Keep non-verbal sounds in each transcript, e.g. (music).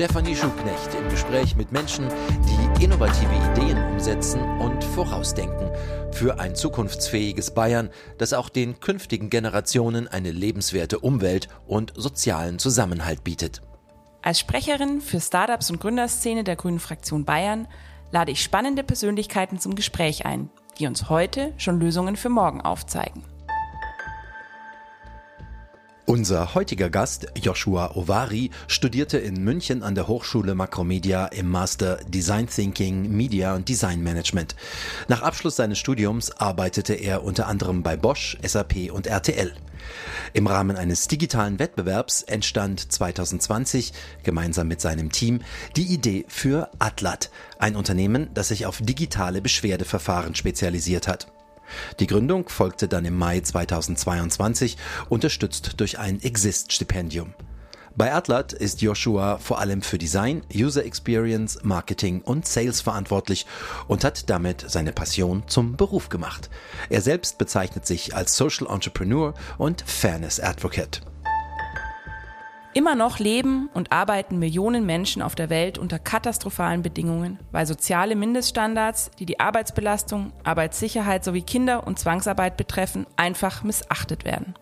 Stefanie Schuknecht im Gespräch mit Menschen, die innovative Ideen umsetzen und vorausdenken für ein zukunftsfähiges Bayern, das auch den künftigen Generationen eine lebenswerte Umwelt und sozialen Zusammenhalt bietet. Als Sprecherin für Startups und Gründerszene der Grünen Fraktion Bayern lade ich spannende Persönlichkeiten zum Gespräch ein, die uns heute schon Lösungen für morgen aufzeigen. Unser heutiger Gast, Joshua Ovari, studierte in München an der Hochschule Makromedia im Master Design Thinking, Media und Design Management. Nach Abschluss seines Studiums arbeitete er unter anderem bei Bosch, SAP und RTL. Im Rahmen eines digitalen Wettbewerbs entstand 2020 gemeinsam mit seinem Team die Idee für Atlat, ein Unternehmen, das sich auf digitale Beschwerdeverfahren spezialisiert hat. Die Gründung folgte dann im Mai 2022, unterstützt durch ein Exist-Stipendium. Bei Atlat ist Joshua vor allem für Design, User Experience, Marketing und Sales verantwortlich und hat damit seine Passion zum Beruf gemacht. Er selbst bezeichnet sich als Social Entrepreneur und Fairness Advocate. Immer noch leben und arbeiten Millionen Menschen auf der Welt unter katastrophalen Bedingungen, weil soziale Mindeststandards, die die Arbeitsbelastung, Arbeitssicherheit sowie Kinder- und Zwangsarbeit betreffen, einfach missachtet werden.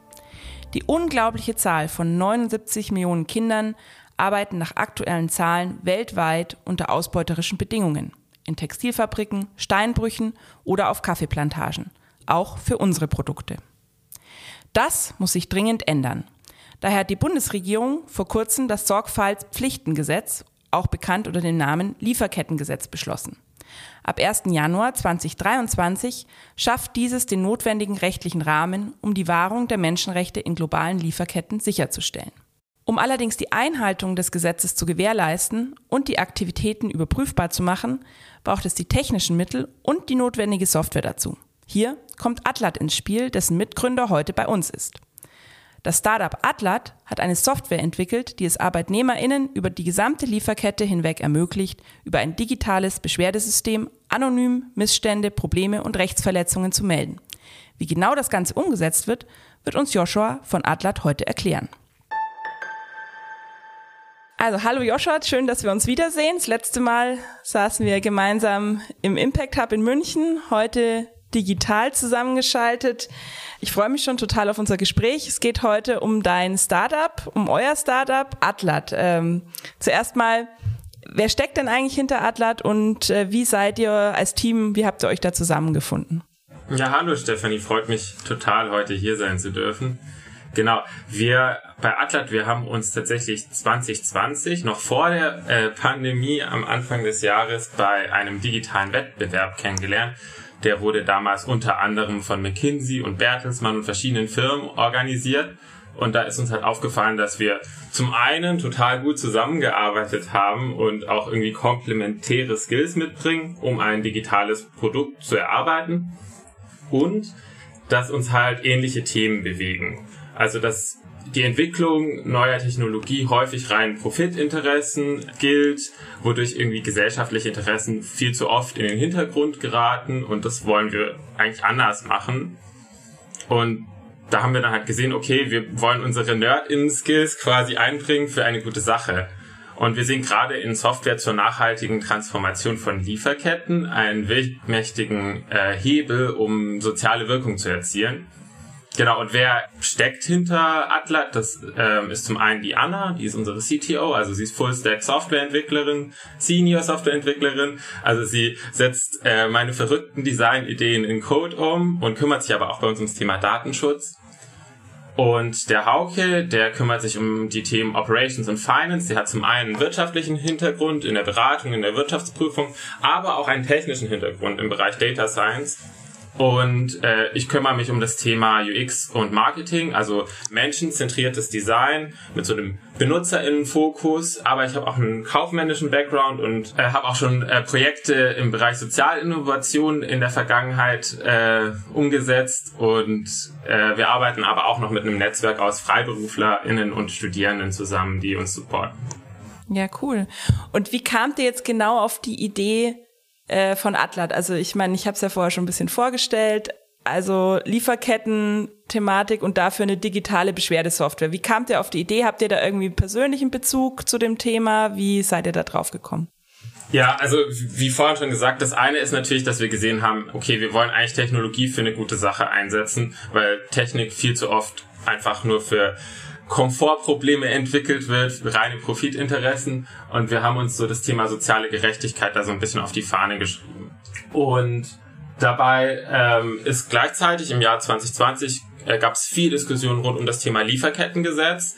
Die unglaubliche Zahl von 79 Millionen Kindern arbeiten nach aktuellen Zahlen weltweit unter ausbeuterischen Bedingungen, in Textilfabriken, Steinbrüchen oder auf Kaffeeplantagen, auch für unsere Produkte. Das muss sich dringend ändern Daher hat die Bundesregierung vor kurzem das Sorgfaltspflichtengesetz, auch bekannt unter dem Namen Lieferkettengesetz, beschlossen. Ab 1. Januar 2023 schafft dieses den notwendigen rechtlichen Rahmen, um die Wahrung der Menschenrechte in globalen Lieferketten sicherzustellen. Um allerdings die Einhaltung des Gesetzes zu gewährleisten und die Aktivitäten überprüfbar zu machen, braucht es die technischen Mittel und die notwendige Software dazu. Hier kommt Atlat ins Spiel, dessen Mitgründer heute bei uns ist. Das Startup Atlat hat eine Software entwickelt, die es ArbeitnehmerInnen über die gesamte Lieferkette hinweg ermöglicht, über ein digitales Beschwerdesystem anonym Missstände, Probleme und Rechtsverletzungen zu melden. Wie genau das Ganze umgesetzt wird, wird uns Joshua von Atlat heute erklären. Also hallo Joshua, schön, dass wir uns wiedersehen. Das letzte Mal saßen wir gemeinsam im Impact Hub in München, heute digital zusammengeschaltet. Ich freue mich schon total auf unser Gespräch. Es geht heute um dein Startup, um euer Startup Atlat. Ähm, zuerst mal, wer steckt denn eigentlich hinter Atlat und äh, wie seid ihr als Team, wie habt ihr euch da zusammengefunden? Ja, hallo Stefanie, freut mich total, heute hier sein zu dürfen. Genau, wir bei Atlat, wir haben uns tatsächlich 2020, noch vor der äh, Pandemie am Anfang des Jahres, bei einem digitalen Wettbewerb kennengelernt der wurde damals unter anderem von McKinsey und Bertelsmann und verschiedenen Firmen organisiert. Und da ist uns halt aufgefallen, dass wir zum einen total gut zusammengearbeitet haben und auch irgendwie komplementäre Skills mitbringen, um ein digitales Produkt zu erarbeiten. Und dass uns halt ähnliche Themen bewegen. Also dass die Entwicklung neuer Technologie häufig rein Profitinteressen gilt, wodurch irgendwie gesellschaftliche Interessen viel zu oft in den Hintergrund geraten und das wollen wir eigentlich anders machen. Und da haben wir dann halt gesehen, okay, wir wollen unsere Nerd-In-Skills quasi einbringen für eine gute Sache. Und wir sehen gerade in Software zur nachhaltigen Transformation von Lieferketten einen mächtigen äh, Hebel, um soziale Wirkung zu erzielen. Genau, und wer steckt hinter Atlat? Das ähm, ist zum einen die Anna, die ist unsere CTO, also sie ist Full-Stack Softwareentwicklerin, Senior Softwareentwicklerin, also sie setzt äh, meine verrückten Design-Ideen in Code um und kümmert sich aber auch bei uns ums Thema Datenschutz. Und der Hauke, der kümmert sich um die Themen Operations und Finance. Der hat zum einen einen wirtschaftlichen Hintergrund in der Beratung, in der Wirtschaftsprüfung, aber auch einen technischen Hintergrund im Bereich Data Science. Und äh, ich kümmere mich um das Thema UX und Marketing, also menschenzentriertes Design mit so einem Benutzerinnenfokus. Aber ich habe auch einen kaufmännischen Background und äh, habe auch schon äh, Projekte im Bereich Sozialinnovation in der Vergangenheit äh, umgesetzt. Und äh, wir arbeiten aber auch noch mit einem Netzwerk aus FreiberuflerInnen und Studierenden zusammen, die uns supporten. Ja, cool. Und wie kamt ihr jetzt genau auf die Idee, äh, von Atlat. Also ich meine, ich habe es ja vorher schon ein bisschen vorgestellt. also Lieferketten-Thematik und dafür eine digitale Beschwerdesoftware. Wie kamt ihr auf die Idee? Habt ihr da irgendwie persönlichen Bezug zu dem Thema? Wie seid ihr da drauf gekommen? Ja, also wie vorhin schon gesagt, das eine ist natürlich, dass wir gesehen haben, okay, wir wollen eigentlich Technologie für eine gute Sache einsetzen, weil Technik viel zu oft einfach nur für Komfortprobleme entwickelt wird, reine Profitinteressen. Und wir haben uns so das Thema soziale Gerechtigkeit da so ein bisschen auf die Fahne geschrieben. Und dabei ähm, ist gleichzeitig im Jahr 2020 äh, gab es viel Diskussion rund um das Thema Lieferkettengesetz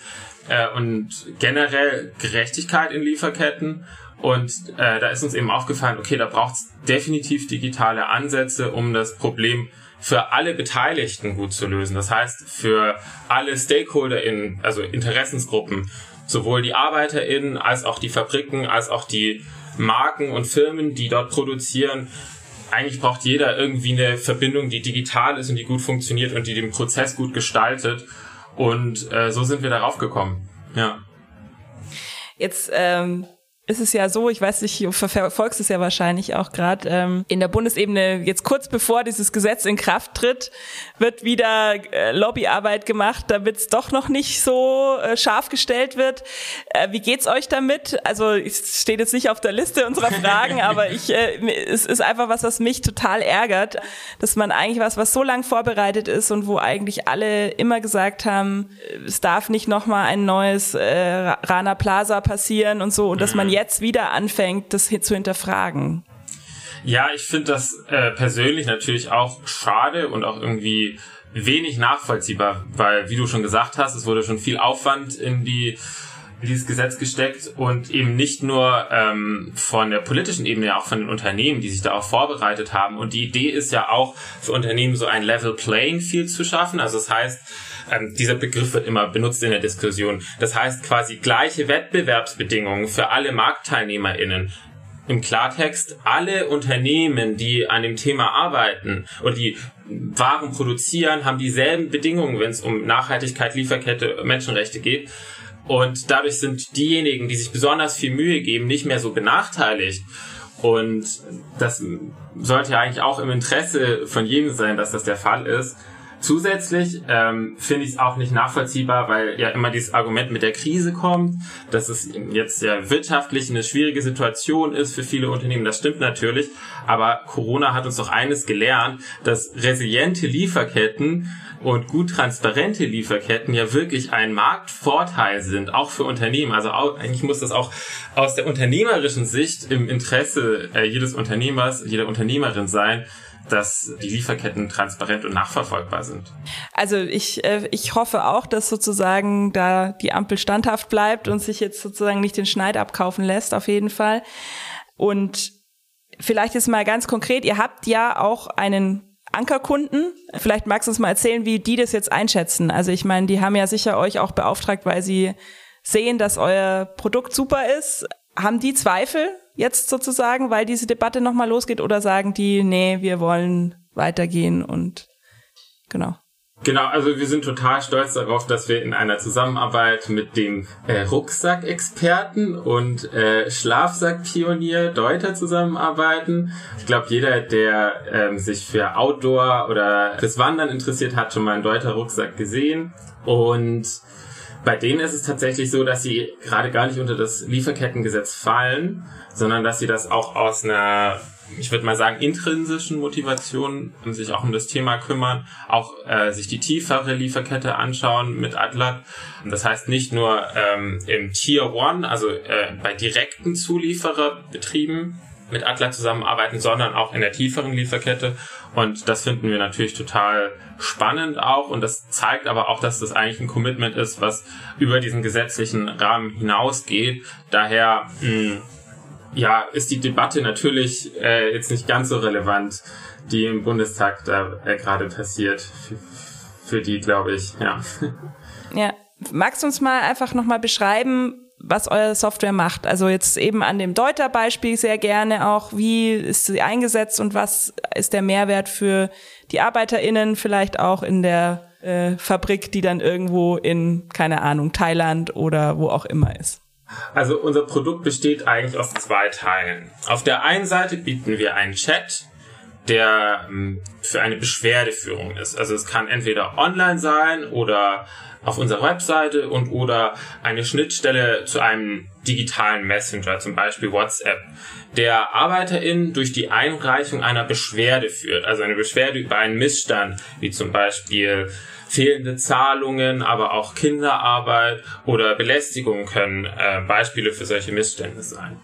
äh, und generell Gerechtigkeit in Lieferketten. Und äh, da ist uns eben aufgefallen, okay, da braucht es definitiv digitale Ansätze, um das Problem für alle Beteiligten gut zu lösen. Das heißt, für alle StakeholderInnen, also Interessensgruppen, sowohl die ArbeiterInnen als auch die Fabriken, als auch die Marken und Firmen, die dort produzieren. Eigentlich braucht jeder irgendwie eine Verbindung, die digital ist und die gut funktioniert und die den Prozess gut gestaltet. Und äh, so sind wir darauf gekommen. Ja. Jetzt ähm, ist es ja so, ich weiß nicht, du verfolgst es ja wahrscheinlich auch gerade, ähm, in der Bundesebene, jetzt kurz bevor dieses Gesetz in Kraft tritt, wird wieder äh, Lobbyarbeit gemacht, damit es doch noch nicht so äh, scharf gestellt wird. Äh, wie geht's euch damit? Also es steht jetzt nicht auf der Liste unserer Fragen, (laughs) aber ich, äh, es ist einfach was, was mich total ärgert, dass man eigentlich was, was so lang vorbereitet ist und wo eigentlich alle immer gesagt haben, es darf nicht nochmal ein neues äh, Rana Plaza passieren und so und dass man jetzt jetzt wieder anfängt, das zu hinterfragen. Ja, ich finde das äh, persönlich natürlich auch schade und auch irgendwie wenig nachvollziehbar, weil, wie du schon gesagt hast, es wurde schon viel Aufwand in die in dieses Gesetz gesteckt und eben nicht nur ähm, von der politischen Ebene, auch von den Unternehmen, die sich darauf vorbereitet haben. Und die Idee ist ja auch für Unternehmen so ein Level Playing Field zu schaffen. Also das heißt, ähm, dieser Begriff wird immer benutzt in der Diskussion. Das heißt quasi gleiche Wettbewerbsbedingungen für alle MarktteilnehmerInnen. Im Klartext, alle Unternehmen, die an dem Thema arbeiten und die Waren produzieren, haben dieselben Bedingungen, wenn es um Nachhaltigkeit, Lieferkette, Menschenrechte geht. Und dadurch sind diejenigen, die sich besonders viel Mühe geben, nicht mehr so benachteiligt. Und das sollte ja eigentlich auch im Interesse von jedem sein, dass das der Fall ist. Zusätzlich ähm, finde ich es auch nicht nachvollziehbar, weil ja immer dieses Argument mit der Krise kommt, dass es jetzt ja wirtschaftlich eine schwierige Situation ist für viele Unternehmen. Das stimmt natürlich, aber Corona hat uns doch eines gelernt, dass resiliente Lieferketten und gut transparente Lieferketten ja wirklich ein Marktvorteil sind, auch für Unternehmen. Also auch, eigentlich muss das auch aus der unternehmerischen Sicht im Interesse äh, jedes Unternehmers, jeder Unternehmerin sein, dass die Lieferketten transparent und nachverfolgbar sind. Also ich, äh, ich hoffe auch, dass sozusagen da die Ampel standhaft bleibt und sich jetzt sozusagen nicht den Schneid abkaufen lässt, auf jeden Fall. Und vielleicht ist mal ganz konkret, ihr habt ja auch einen Ankerkunden. Vielleicht magst du uns mal erzählen, wie die das jetzt einschätzen. Also ich meine, die haben ja sicher euch auch beauftragt, weil sie sehen, dass euer Produkt super ist. Haben die Zweifel jetzt sozusagen, weil diese Debatte nochmal losgeht oder sagen die, nee, wir wollen weitergehen und genau. Genau, also wir sind total stolz darauf, dass wir in einer Zusammenarbeit mit dem äh, Rucksackexperten und äh, Schlafsackpionier Deuter zusammenarbeiten. Ich glaube, jeder, der ähm, sich für Outdoor oder fürs Wandern interessiert, hat schon mal einen Deuter Rucksack gesehen. Und bei denen ist es tatsächlich so, dass sie gerade gar nicht unter das Lieferkettengesetz fallen, sondern dass sie das auch aus einer, ich würde mal sagen, intrinsischen Motivation sich auch um das Thema kümmern, auch äh, sich die tiefere Lieferkette anschauen mit Atlat. Das heißt nicht nur ähm, im Tier One, also äh, bei direkten Zuliefererbetrieben mit Atlat zusammenarbeiten, sondern auch in der tieferen Lieferkette und das finden wir natürlich total spannend auch. Und das zeigt aber auch, dass das eigentlich ein Commitment ist, was über diesen gesetzlichen Rahmen hinausgeht. Daher, mh, hm, ja, ist die Debatte natürlich äh, jetzt nicht ganz so relevant, die im Bundestag da äh, gerade passiert. Für, für die, glaube ich, ja. Ja. Magst du uns mal einfach nochmal beschreiben, was eure Software macht. Also jetzt eben an dem Deuter-Beispiel sehr gerne auch, wie ist sie eingesetzt und was ist der Mehrwert für die ArbeiterInnen vielleicht auch in der äh, Fabrik, die dann irgendwo in, keine Ahnung, Thailand oder wo auch immer ist. Also unser Produkt besteht eigentlich aus zwei Teilen. Auf der einen Seite bieten wir einen Chat, der ähm, für eine Beschwerdeführung ist. Also es kann entweder online sein oder auf unserer Webseite und oder eine Schnittstelle zu einem digitalen Messenger, zum Beispiel WhatsApp, der ArbeiterInnen durch die Einreichung einer Beschwerde führt. Also eine Beschwerde über einen Missstand, wie zum Beispiel fehlende Zahlungen, aber auch Kinderarbeit oder Belästigung können äh, Beispiele für solche Missstände sein.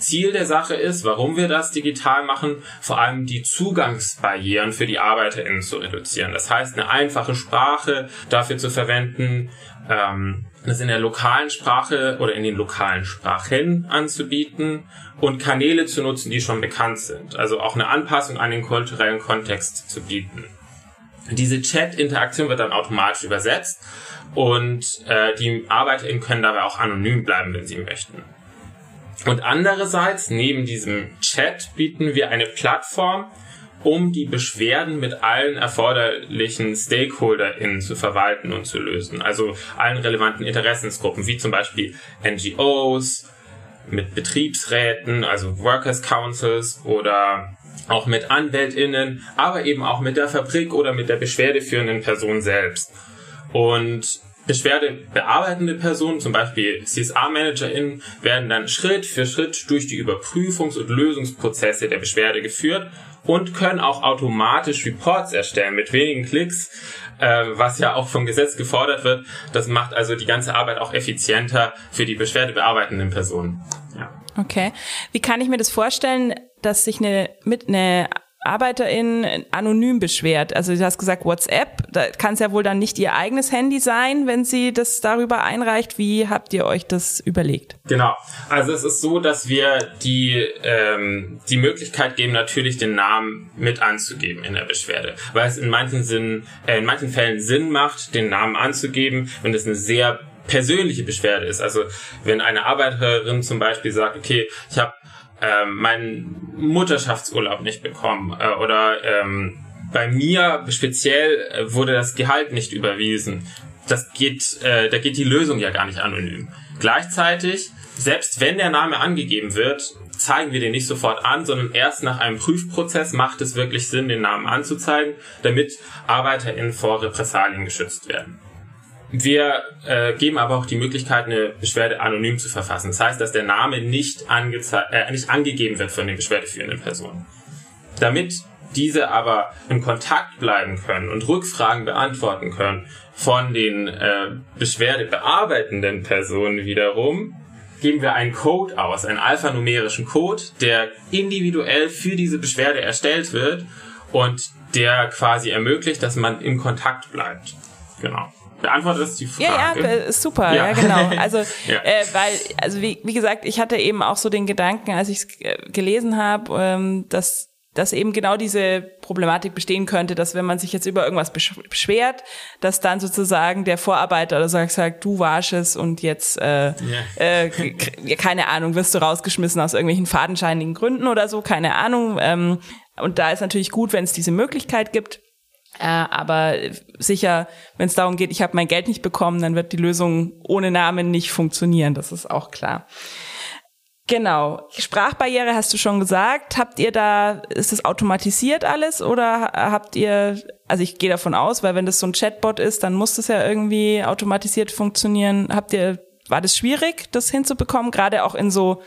Ziel der Sache ist, warum wir das digital machen, vor allem die Zugangsbarrieren für die ArbeiterInnen zu reduzieren. Das heißt, eine einfache Sprache dafür zu verwenden, ähm, das in der lokalen Sprache oder in den lokalen Sprachen anzubieten und Kanäle zu nutzen, die schon bekannt sind. Also auch eine Anpassung an den kulturellen Kontext zu bieten. Diese Chat-Interaktion wird dann automatisch übersetzt und äh, die ArbeiterInnen können dabei auch anonym bleiben, wenn sie möchten. Und andererseits, neben diesem Chat, bieten wir eine Plattform, um die Beschwerden mit allen erforderlichen StakeholderInnen zu verwalten und zu lösen. Also allen relevanten Interessensgruppen, wie zum Beispiel NGOs, mit Betriebsräten, also Workers Councils oder auch mit AnwältInnen, aber eben auch mit der Fabrik oder mit der beschwerdeführenden Person selbst. Und beschwerdebearbeitende Personen, zum Beispiel CSA-ManagerInnen, werden dann Schritt für Schritt durch die Überprüfungs- und Lösungsprozesse der Beschwerde geführt und können auch automatisch Reports erstellen mit wenigen Klicks, äh, was ja auch vom Gesetz gefordert wird. Das macht also die ganze Arbeit auch effizienter für die beschwerdebearbeitenden Personen. Ja. Okay. Wie kann ich mir das vorstellen, dass sich eine, mit eine Arbeiterin anonym beschwert. Also du hast gesagt WhatsApp, da kann es ja wohl dann nicht ihr eigenes Handy sein, wenn sie das darüber einreicht. Wie habt ihr euch das überlegt? Genau. Also es ist so, dass wir die ähm, die Möglichkeit geben, natürlich den Namen mit anzugeben in der Beschwerde, weil es in manchen Sinn, äh, in manchen Fällen Sinn macht, den Namen anzugeben, wenn es eine sehr persönliche Beschwerde ist. Also wenn eine Arbeiterin zum Beispiel sagt, okay, ich habe ähm, meinen Mutterschaftsurlaub nicht bekommen äh, oder ähm, bei mir speziell äh, wurde das Gehalt nicht überwiesen. Das geht, äh, da geht die Lösung ja gar nicht anonym. Gleichzeitig, selbst wenn der Name angegeben wird, zeigen wir den nicht sofort an, sondern erst nach einem Prüfprozess macht es wirklich Sinn, den Namen anzuzeigen, damit ArbeiterInnen vor Repressalien geschützt werden. Wir äh, geben aber auch die Möglichkeit, eine Beschwerde anonym zu verfassen. Das heißt, dass der Name nicht, äh, nicht angegeben wird von den beschwerdeführenden Personen. Damit diese aber in Kontakt bleiben können und Rückfragen beantworten können von den äh, Beschwerde bearbeitenden Personen wiederum, geben wir einen Code aus, einen alphanumerischen Code, der individuell für diese Beschwerde erstellt wird und der quasi ermöglicht, dass man in Kontakt bleibt. Genau beantwortet ist die Frage. Ja, ja, super, ja, ja genau. (laughs) Also, ja. Äh, weil, also wie, wie gesagt, ich hatte eben auch so den Gedanken, als ich es äh, gelesen habe, ähm, dass dass eben genau diese Problematik bestehen könnte, dass wenn man sich jetzt über irgendwas beschwert, dass dann sozusagen der Vorarbeiter oder sagt, sagt du warst es und jetzt äh, yeah. äh, keine Ahnung, wirst du rausgeschmissen aus irgendwelchen fadenscheinigen Gründen oder so, keine Ahnung. Ähm, und da ist natürlich gut, wenn es diese Möglichkeit gibt. Äh, aber sicher, wenn es darum geht, ich habe mein Geld nicht bekommen, dann wird die Lösung ohne Namen nicht funktionieren. Das ist auch klar. Genau. Sprachbarriere hast du schon gesagt. Habt ihr da, ist das automatisiert alles oder habt ihr, also ich gehe davon aus, weil wenn das so ein Chatbot ist, dann muss das ja irgendwie automatisiert funktionieren. Habt ihr, war das schwierig, das hinzubekommen? Gerade auch in so,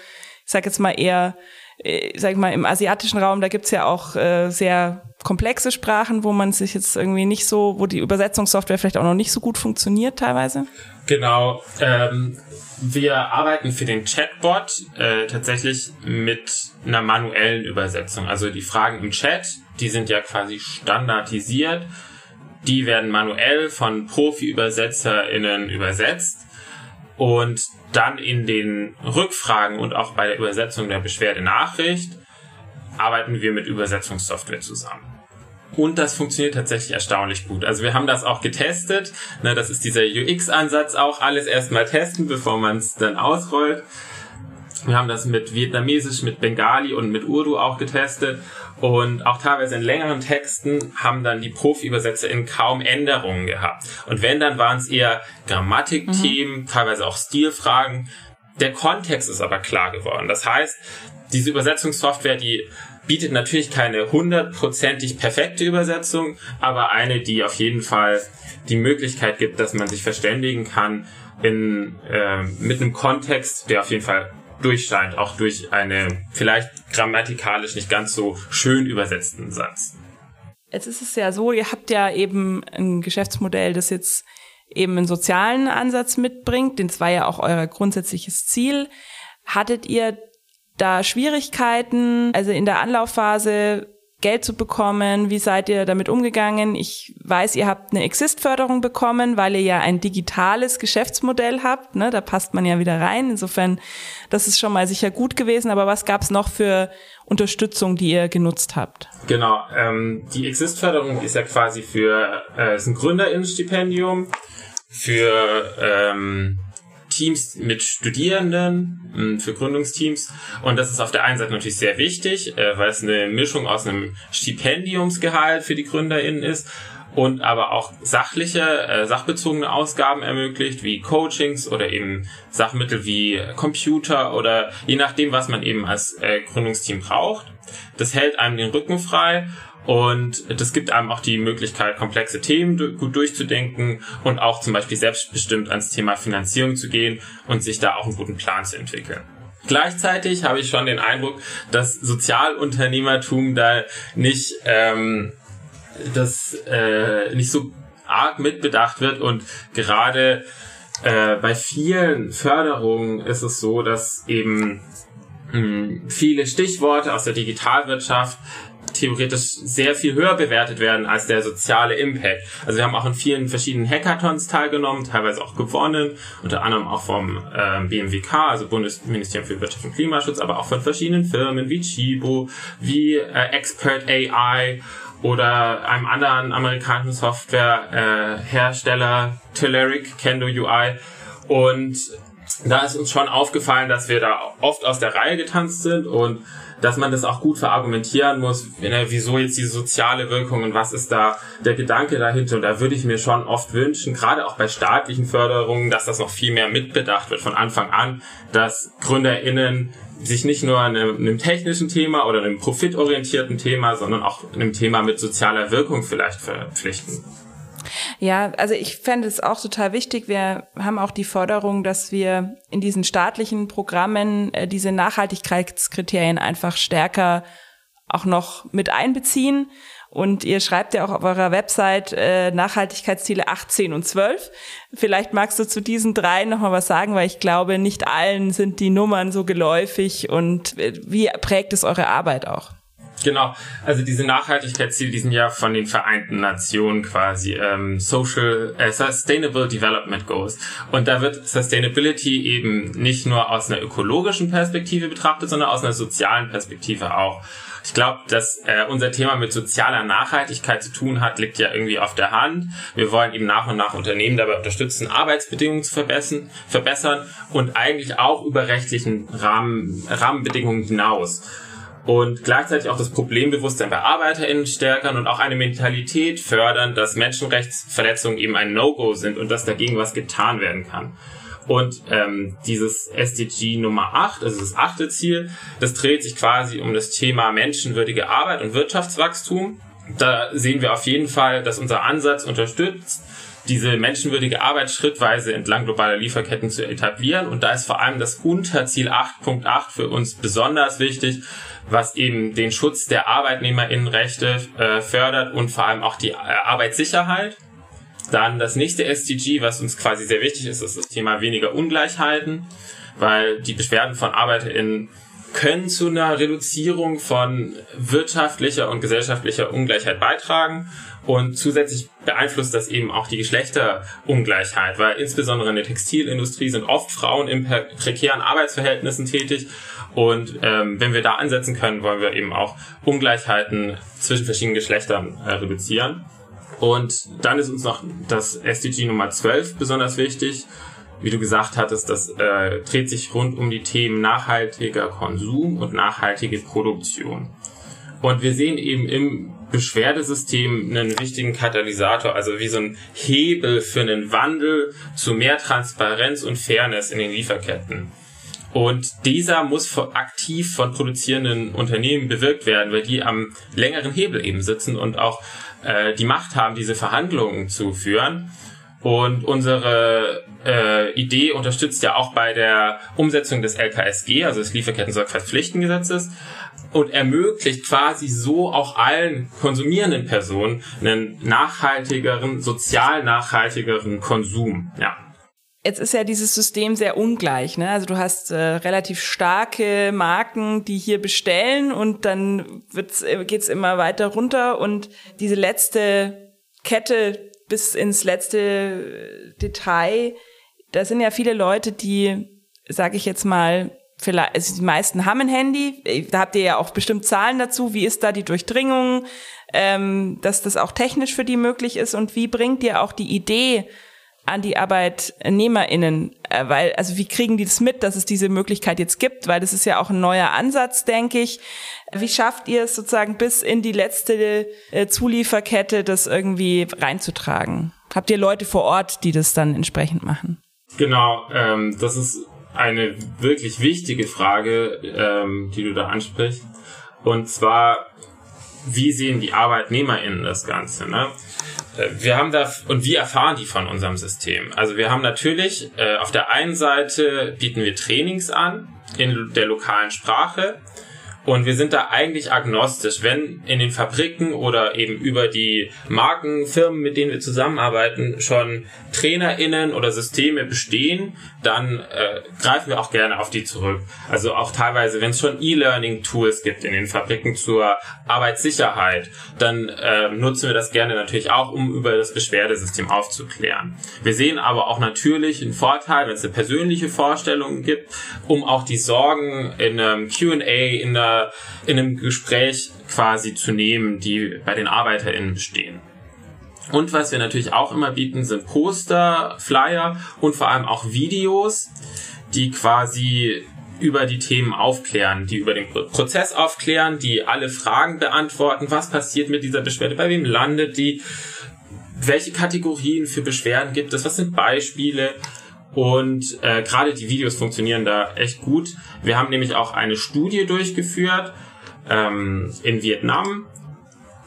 ich sag jetzt mal eher äh, sag ich mal, im asiatischen Raum, da gibt's ja auch äh, sehr komplexe Sprachen, wo man sich jetzt irgendwie nicht so, wo die Übersetzungssoftware vielleicht auch noch nicht so gut funktioniert teilweise? Genau. Ähm, wir arbeiten für den Chatbot äh, tatsächlich mit einer manuellen Übersetzung. Also die Fragen im Chat, die sind ja quasi standardisiert. Die werden manuell von Profi-ÜbersetzerInnen übersetzt. Und dann in den Rückfragen und auch bei der Übersetzung der Beschwerdenachricht arbeiten wir mit Übersetzungssoftware zusammen. Und das funktioniert tatsächlich erstaunlich gut. Also wir haben das auch getestet. Das ist dieser UX-Ansatz auch. Alles erstmal testen, bevor man es dann ausrollt. Wir haben das mit Vietnamesisch, mit Bengali und mit Urdu auch getestet. Und auch teilweise in längeren Texten haben dann die Profi-ÜbersetzerInnen kaum Änderungen gehabt. Und wenn, dann waren es eher Grammatikthemen, mhm. teilweise auch Stilfragen. Der Kontext ist aber klar geworden. Das heißt, diese Übersetzungssoftware, die bietet natürlich keine hundertprozentig perfekte Übersetzung, aber eine, die auf jeden Fall die Möglichkeit gibt, dass man sich verständigen kann in, äh, mit einem Kontext, der auf jeden Fall durchscheint, auch durch einen vielleicht grammatikalisch nicht ganz so schön übersetzten Satz. Jetzt ist es ja so, ihr habt ja eben ein Geschäftsmodell, das jetzt eben einen sozialen Ansatz mitbringt, den war ja auch euer grundsätzliches Ziel. Hattet ihr da Schwierigkeiten, also in der Anlaufphase Geld zu bekommen? Wie seid ihr damit umgegangen? Ich weiß, ihr habt eine Exist-Förderung bekommen, weil ihr ja ein digitales Geschäftsmodell habt. Ne? Da passt man ja wieder rein. Insofern, das ist schon mal sicher gut gewesen. Aber was gab es noch für Unterstützung, die ihr genutzt habt? Genau, ähm, die Exist-Förderung ist ja quasi für äh, ist ein Gründerinnenstipendium für ähm, Teams mit Studierenden, hm, für Gründungsteams. Und das ist auf der einen Seite natürlich sehr wichtig, äh, weil es eine Mischung aus einem Stipendiumsgehalt für die GründerInnen ist und aber auch sachliche, äh, sachbezogene Ausgaben ermöglicht, wie Coachings oder eben Sachmittel wie Computer oder je nachdem, was man eben als äh, Gründungsteam braucht. Das hält einem den Rücken frei und das gibt einem auch die Möglichkeit, komplexe Themen gut durchzudenken und auch zum Beispiel selbstbestimmt ans Thema Finanzierung zu gehen und sich da auch einen guten Plan zu entwickeln. Gleichzeitig habe ich schon den Eindruck, dass Sozialunternehmertum da nicht ähm, das äh, nicht so arg mitbedacht wird und gerade äh, bei vielen Förderungen ist es so, dass eben mh, hm, viele Stichworte aus der Digitalwirtschaft theoretisch sehr viel höher bewertet werden als der soziale Impact. Also wir haben auch in vielen verschiedenen Hackathons teilgenommen, teilweise auch gewonnen, unter anderem auch vom äh, BMWK, also Bundesministerium für Wirtschaft und Klimaschutz, aber auch von verschiedenen Firmen wie Chibo, wie äh, Expert AI oder einem anderen amerikanischen Softwarehersteller, äh, Telerik, Kendo UI. Und da ist uns schon aufgefallen, dass wir da oft aus der Reihe getanzt sind und dass man das auch gut verargumentieren muss, wieso jetzt die soziale Wirkung und was ist da der Gedanke dahinter. Und da würde ich mir schon oft wünschen, gerade auch bei staatlichen Förderungen, dass das noch viel mehr mitbedacht wird von Anfang an, dass GründerInnen sich nicht nur einem, einem technischen Thema oder einem profitorientierten Thema, sondern auch einem Thema mit sozialer Wirkung vielleicht verpflichten. Ja, also ich fände es auch total wichtig. Wir haben auch die Forderung, dass wir in diesen staatlichen Programmen äh, diese Nachhaltigkeitskriterien einfach stärker auch noch mit einbeziehen. Und ihr schreibt ja auch auf eurer Website äh, Nachhaltigkeitsziele 18 und 12. Vielleicht magst du zu diesen drei nochmal was sagen, weil ich glaube, nicht allen sind die Nummern so geläufig. Und äh, wie prägt es eure Arbeit auch? Genau, also diese Nachhaltigkeitsziele, die sind ja von den Vereinten Nationen quasi ähm, Social äh, Sustainable Development Goals. Und da wird Sustainability eben nicht nur aus einer ökologischen Perspektive betrachtet, sondern aus einer sozialen Perspektive auch. Ich glaube, dass äh, unser Thema mit sozialer Nachhaltigkeit zu tun hat, liegt ja irgendwie auf der Hand. Wir wollen eben nach und nach Unternehmen dabei unterstützen, Arbeitsbedingungen zu verbessern, verbessern und eigentlich auch über rechtlichen Rahmen, Rahmenbedingungen hinaus und gleichzeitig auch das Problembewusstsein bei ArbeiterInnen stärkern und auch eine Mentalität fördern, dass Menschenrechtsverletzungen eben ein No-Go sind und dass dagegen was getan werden kann. Und ähm, dieses SDG Nummer 8, also das achte Ziel, das dreht sich quasi um das Thema menschenwürdige Arbeit und Wirtschaftswachstum. Da sehen wir auf jeden Fall, dass unser Ansatz unterstützt, diese menschenwürdige Arbeit schrittweise entlang globaler Lieferketten zu etablieren. Und da ist vor allem das Unterziel 8.8 für uns besonders wichtig, was eben den Schutz der Arbeitnehmerinnenrechte äh, fördert und vor allem auch die äh, Arbeitssicherheit. Dann das nächste SDG, was uns quasi sehr wichtig ist, ist das Thema weniger Ungleichheiten, weil die Beschwerden von ArbeiterInnen können zu einer Reduzierung von wirtschaftlicher und gesellschaftlicher Ungleichheit beitragen und zusätzlich beeinflusst das eben auch die Geschlechterungleichheit, weil insbesondere in der Textilindustrie sind oft Frauen in prekären Arbeitsverhältnissen tätig und ähm, wenn wir da ansetzen können, wollen wir eben auch Ungleichheiten zwischen verschiedenen Geschlechtern äh, reduzieren. Und dann ist uns noch das SDG Nummer 12 besonders wichtig. Wie du gesagt hattest, das äh, dreht sich rund um die Themen nachhaltiger Konsum und nachhaltige Produktion. Und wir sehen eben im Beschwerdesystem einen wichtigen Katalysator, also wie so ein Hebel für einen Wandel zu mehr Transparenz und Fairness in den Lieferketten. Und dieser muss aktiv von produzierenden Unternehmen bewirkt werden, weil die am längeren Hebel eben sitzen und auch äh, die Macht haben, diese Verhandlungen zu führen. Und unsere äh, Idee unterstützt ja auch bei der Umsetzung des LKSG, also des Lieferketten-Sorgfaltspflichtengesetzes, und ermöglicht quasi so auch allen konsumierenden Personen einen nachhaltigeren, sozial nachhaltigeren Konsum. Ja. Jetzt ist ja dieses System sehr ungleich. Ne? Also du hast äh, relativ starke Marken, die hier bestellen und dann wird's, äh, geht's immer weiter runter und diese letzte Kette bis ins letzte Detail, da sind ja viele Leute, die, sage ich jetzt mal, vielleicht, also die meisten haben ein Handy, da habt ihr ja auch bestimmt Zahlen dazu, wie ist da die Durchdringung, ähm, dass das auch technisch für die möglich ist und wie bringt ihr auch die Idee an die ArbeitnehmerInnen, äh, weil, also wie kriegen die das mit, dass es diese Möglichkeit jetzt gibt, weil das ist ja auch ein neuer Ansatz, denke ich. Wie schafft ihr es sozusagen bis in die letzte äh, Zulieferkette, das irgendwie reinzutragen? Habt ihr Leute vor Ort, die das dann entsprechend machen? Genau, ähm, das ist eine wirklich wichtige Frage, ähm, die du da ansprichst. Und zwar, wie sehen die ArbeitnehmerInnen das Ganze? Ne? Äh, wir haben da, und wie erfahren die von unserem System? Also wir haben natürlich, äh, auf der einen Seite bieten wir Trainings an in der lokalen Sprache. Und wir sind da eigentlich agnostisch. Wenn in den Fabriken oder eben über die Markenfirmen, mit denen wir zusammenarbeiten, schon TrainerInnen oder Systeme bestehen, dann äh, greifen wir auch gerne auf die zurück. Also auch teilweise, wenn es schon E-Learning-Tools gibt in den Fabriken zur Arbeitssicherheit, dann äh, nutzen wir das gerne natürlich auch, um über das Beschwerdesystem aufzuklären. Wir sehen aber auch natürlich einen Vorteil, wenn es eine persönliche Vorstellung gibt, um auch die Sorgen in einem Q&A, in einer in einem Gespräch quasi zu nehmen, die bei den ArbeiterInnen bestehen. Und was wir natürlich auch immer bieten, sind Poster, Flyer und vor allem auch Videos, die quasi über die Themen aufklären, die über den Prozess aufklären, die alle Fragen beantworten, was passiert mit dieser Beschwerde, bei wem landet die, welche Kategorien für Beschwerden gibt es, was sind Beispiele und äh, gerade die Videos funktionieren da echt gut. Wir haben nämlich auch eine Studie durchgeführt ähm, in Vietnam,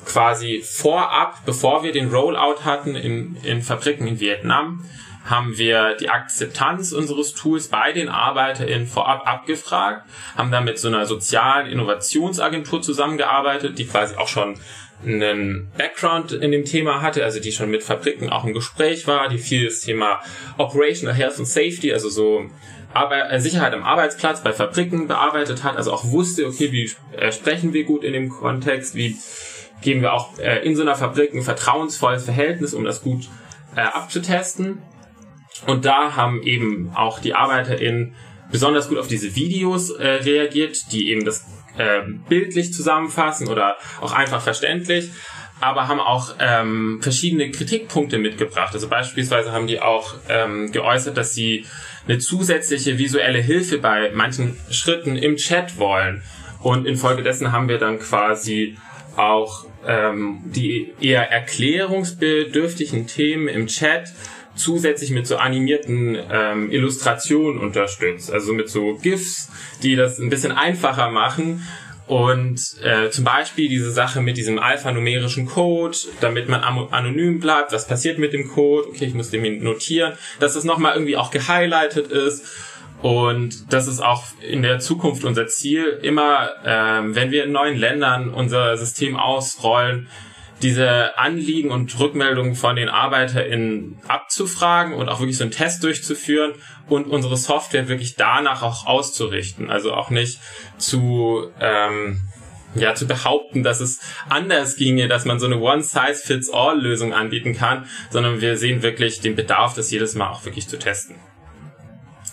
quasi vorab, bevor wir den Rollout hatten in, in Fabriken in Vietnam, haben wir die Akzeptanz unseres Tools bei den ArbeiterInnen vorab abgefragt, haben da mit so einer sozialen Innovationsagentur zusammengearbeitet, die quasi auch schon einen Background in dem Thema hatte, also die schon mit Fabriken auch im Gespräch war, die viel das Thema Operational Health and Safety, also so Arbe äh, Sicherheit am Arbeitsplatz bei Fabriken bearbeitet hat, also auch wusste, okay, wie äh, sprechen wir gut in dem Kontext, wie geben wir auch äh, in so einer Fabrik ein vertrauensvolles Verhältnis, um das gut abzutesten. Und da haben eben auch die ArbeiterInnen besonders gut auf diese Videos reagiert, die eben das äh, bildlich zusammenfassen oder auch einfach verständlich, aber haben auch ähm, verschiedene Kritikpunkte mitgebracht. Also beispielsweise haben die auch ähm, geäußert, dass sie eine zusätzliche visuelle Hilfe bei manchen Schritten im Chat wollen. Und infolgedessen haben wir dann quasi auch ähm, die eher erklärungsbedürftigen Themen im Chat zusätzlich mit so animierten ähm, Illustrationen unterstützt. Also mit so GIFs, die das ein bisschen einfacher machen. Und äh, zum Beispiel diese Sache mit diesem alphanumerischen Code, damit man anonym bleibt, was passiert mit dem Code, okay, ich muss den notieren, dass das nochmal irgendwie auch gehighlightet ist. Und das ist auch in der Zukunft unser Ziel, immer ähm, wenn wir in neuen Ländern unser System ausrollen, diese Anliegen und Rückmeldungen von den ArbeiterInnen abzufragen und auch wirklich so einen Test durchzuführen und unsere Software wirklich danach auch auszurichten. Also auch nicht zu, ähm, ja, zu behaupten, dass es anders ginge, dass man so eine One-Size-Fits-All-Lösung anbieten kann, sondern wir sehen wirklich den Bedarf, das jedes Mal auch wirklich zu testen.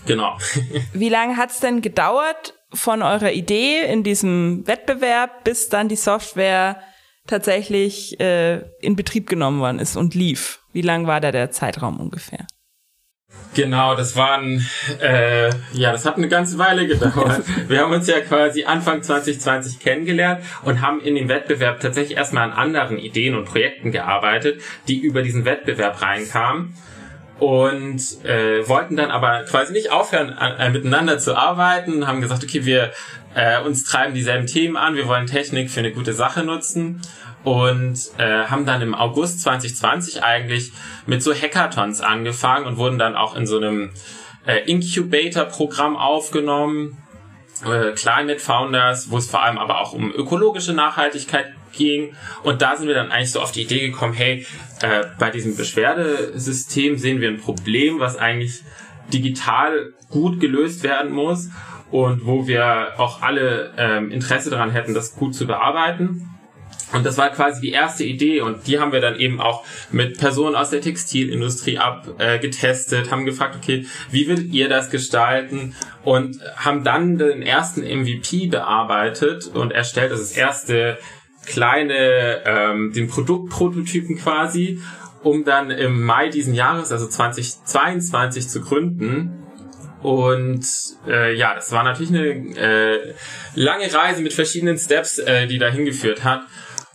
Genau. (laughs) Wie lange hat's denn gedauert von eurer Idee in diesem Wettbewerb, bis dann die Software tatsächlich äh, in Betrieb genommen worden ist und lief. Wie lang war da der Zeitraum ungefähr? Genau, das waren, äh, ja, das hat eine ganze Weile gedauert. (laughs) Wir haben uns ja quasi Anfang 2020 kennengelernt und haben in dem Wettbewerb tatsächlich erstmal an anderen Ideen und Projekten gearbeitet, die über diesen Wettbewerb reinkamen. und äh, wollten dann aber quasi nicht aufhören, äh, miteinander zu arbeiten, haben gesagt, okay, wir äh, uns treiben dieselben Themen an, wir wollen Technik für eine gute Sache nutzen und äh, haben dann im August 2020 eigentlich mit so Hackathons angefangen und wurden dann auch in so einem äh, Incubator-Programm aufgenommen, äh, Climate Founders, wo es vor allem aber auch um ökologische Nachhaltigkeit ging. Und da sind wir dann eigentlich so auf die Idee gekommen, hey, äh, bei diesem Beschwerdesystem sehen wir ein Problem, was eigentlich digital gut gelöst werden muss und wo wir auch alle ähm, Interesse daran hätten, das gut zu bearbeiten. Und das war quasi die erste Idee und die haben wir dann eben auch mit Personen aus der Textilindustrie abgetestet, äh, haben gefragt, okay, wie würdet ihr das gestalten und haben dann den ersten MVP bearbeitet und erstellt, das, das erste kleine, ähm, den Produktprototypen quasi, um dann im Mai diesen Jahres, also 2022 zu gründen. Und äh, ja, das war natürlich eine äh, lange Reise mit verschiedenen Steps, äh, die dahin geführt hat.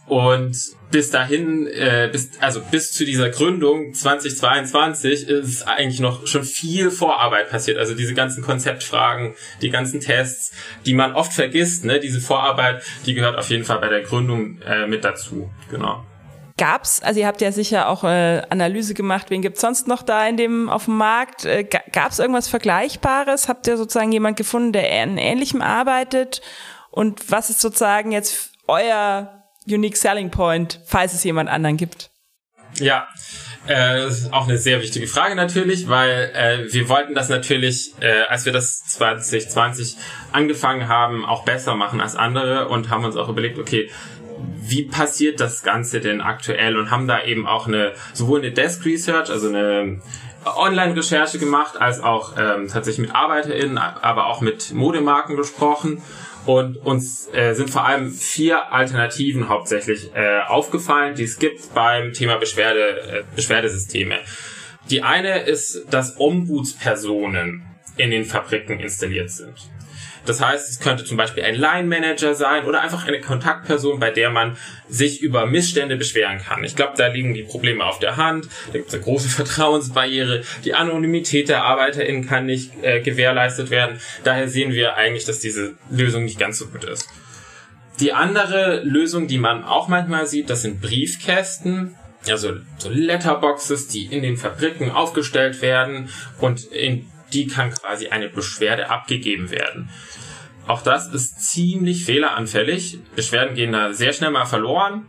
Und bis dahin, äh, bis, also bis zu dieser Gründung 2022 ist eigentlich noch schon viel Vorarbeit passiert. Also diese ganzen Konzeptfragen, die ganzen Tests, die man oft vergisst, ne, diese Vorarbeit, die gehört auf jeden Fall bei der Gründung äh, mit dazu. Genau. Gab's, also ihr habt ja sicher auch äh, Analyse gemacht, wen gibt's sonst noch da in dem auf dem Markt? Äh, gab's irgendwas Vergleichbares? Habt ihr sozusagen jemand gefunden, der an ähnlichem arbeitet? Und was ist sozusagen jetzt euer Unique Selling Point, falls es jemand anderen gibt? Ja, äh, das ist auch eine sehr wichtige Frage natürlich, weil äh, wir wollten das natürlich, äh, als wir das 2020 angefangen haben, auch besser machen als andere und haben uns auch überlegt, okay, wie passiert das Ganze denn aktuell und haben da eben auch eine sowohl eine Desk Research, also eine Online-Recherche gemacht, als auch ähm, tatsächlich mit ArbeiterInnen, aber auch mit Modemarken gesprochen und uns äh, sind vor allem vier Alternativen hauptsächlich äh, aufgefallen, die es gibt beim Thema Beschwerde, äh, Beschwerdesysteme. Die eine ist, dass Ombudspersonen in den Fabriken installiert sind. Das heißt, es könnte zum Beispiel ein Line-Manager sein oder einfach eine Kontaktperson, bei der man sich über Missstände beschweren kann. Ich glaube, da liegen die Probleme auf der Hand. Da gibt es eine große (laughs) Vertrauensbarriere. Die Anonymität der ArbeiterInnen kann nicht äh, gewährleistet werden. Daher sehen wir eigentlich, dass diese Lösung nicht ganz so gut ist. Die andere Lösung, die man auch manchmal sieht, das sind Briefkästen also so Letterboxes, die in den Fabriken aufgestellt werden und in die kann quasi eine Beschwerde abgegeben werden. Auch das ist ziemlich fehleranfällig. Beschwerden gehen da sehr schnell mal verloren.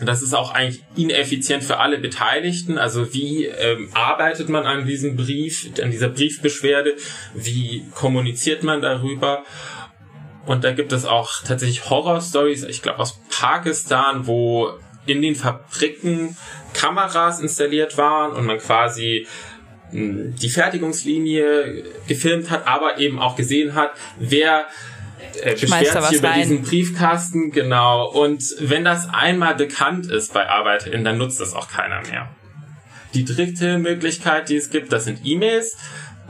Das ist auch eigentlich ineffizient für alle Beteiligten. Also wie ähm, arbeitet man an diesem Brief, an dieser Briefbeschwerde? Wie kommuniziert man darüber? Und da gibt es auch tatsächlich Horror-Stories, ich glaube aus Pakistan, wo in den Fabriken Kameras installiert waren und man quasi die Fertigungslinie gefilmt hat, aber eben auch gesehen hat, wer äh, beschwert sich über rein. diesen Briefkasten, genau. Und wenn das einmal bekannt ist bei ArbeiterInnen, dann nutzt das auch keiner mehr. Die dritte Möglichkeit, die es gibt, das sind E-Mails.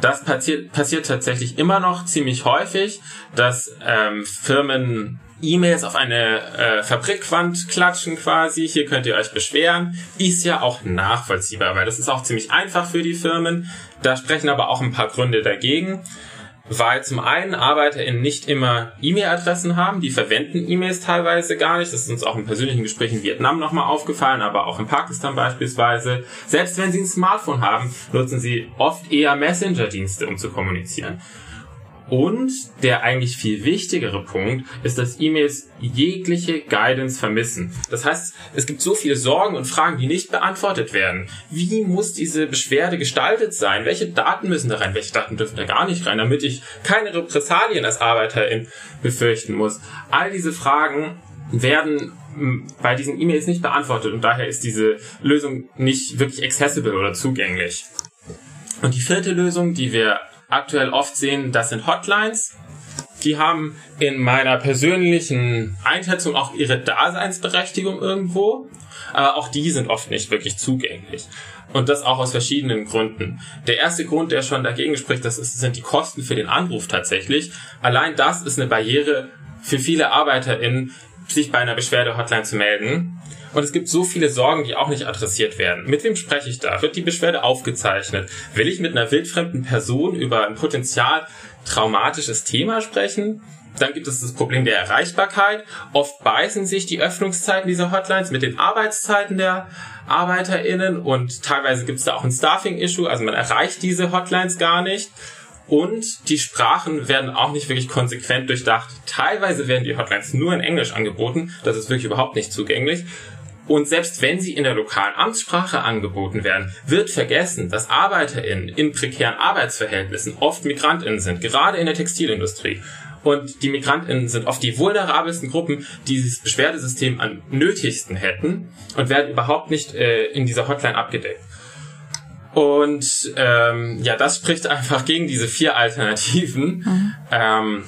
Das passiert, passiert tatsächlich immer noch ziemlich häufig, dass ähm, Firmen E-Mails auf eine äh, Fabrikwand klatschen quasi. Hier könnt ihr euch beschweren. Ist ja auch nachvollziehbar, weil das ist auch ziemlich einfach für die Firmen. Da sprechen aber auch ein paar Gründe dagegen. Weil zum einen ArbeiterInnen nicht immer E-Mail-Adressen haben, die verwenden E-Mails teilweise gar nicht. Das ist uns auch in persönlichen Gesprächen in Vietnam nochmal aufgefallen, aber auch in Pakistan beispielsweise. Selbst wenn sie ein Smartphone haben, nutzen sie oft eher Messenger-Dienste, um zu kommunizieren. Und der eigentlich viel wichtigere Punkt ist, dass E-Mails jegliche Guidance vermissen. Das heißt, es gibt so viele Sorgen und Fragen, die nicht beantwortet werden. Wie muss diese Beschwerde gestaltet sein? Welche Daten müssen da rein? Welche Daten dürfen da gar nicht rein, damit ich keine Repressalien als Arbeiterin befürchten muss? All diese Fragen werden hm, bei diesen E-Mails nicht beantwortet und daher ist diese Lösung nicht wirklich accessible oder zugänglich. Und die vierte Lösung, die wir aktuell oft sehen, das sind Hotlines. Die haben in meiner persönlichen Einschätzung auch ihre Daseinsberechtigung irgendwo, aber auch die sind oft nicht wirklich zugänglich. Und das auch aus verschiedenen Gründen. Der erste Grund, der schon dagegen spricht, das ist, sind die Kosten für den Anruf tatsächlich. Allein das ist eine Barriere für viele ArbeiterInnen, sich bei einer Beschwerde-Hotline zu melden. Und es gibt so viele Sorgen, die auch nicht adressiert werden. Mit wem spreche ich da? Wird die Beschwerde aufgezeichnet? Will ich mit einer wildfremden Person über ein potenzial traumatisches Thema sprechen? Dann gibt es das Problem der Erreichbarkeit. Oft beißen sich die Öffnungszeiten dieser Hotlines mit den Arbeitszeiten der ArbeiterInnen und teilweise gibt es da auch ein Staffing-Issue, also man erreicht diese Hotlines gar nicht. Und die Sprachen werden auch nicht wirklich konsequent durchdacht. Teilweise werden die Hotlines nur in Englisch angeboten. Das ist wirklich überhaupt nicht zugänglich. Und selbst wenn sie in der lokalen Amtssprache angeboten werden, wird vergessen, dass ArbeiterInnen in prekären Arbeitsverhältnissen oft MigrantInnen sind, gerade in der Textilindustrie. Und die MigrantInnen sind oft die vulnerabelsten Gruppen, die dieses Beschwerdesystem am nötigsten hätten und werden überhaupt nicht äh, in dieser Hotline abgedeckt. Und ähm, ja, das spricht (laughs) einfach gegen diese vier Alternativen. Mhm. Ähm,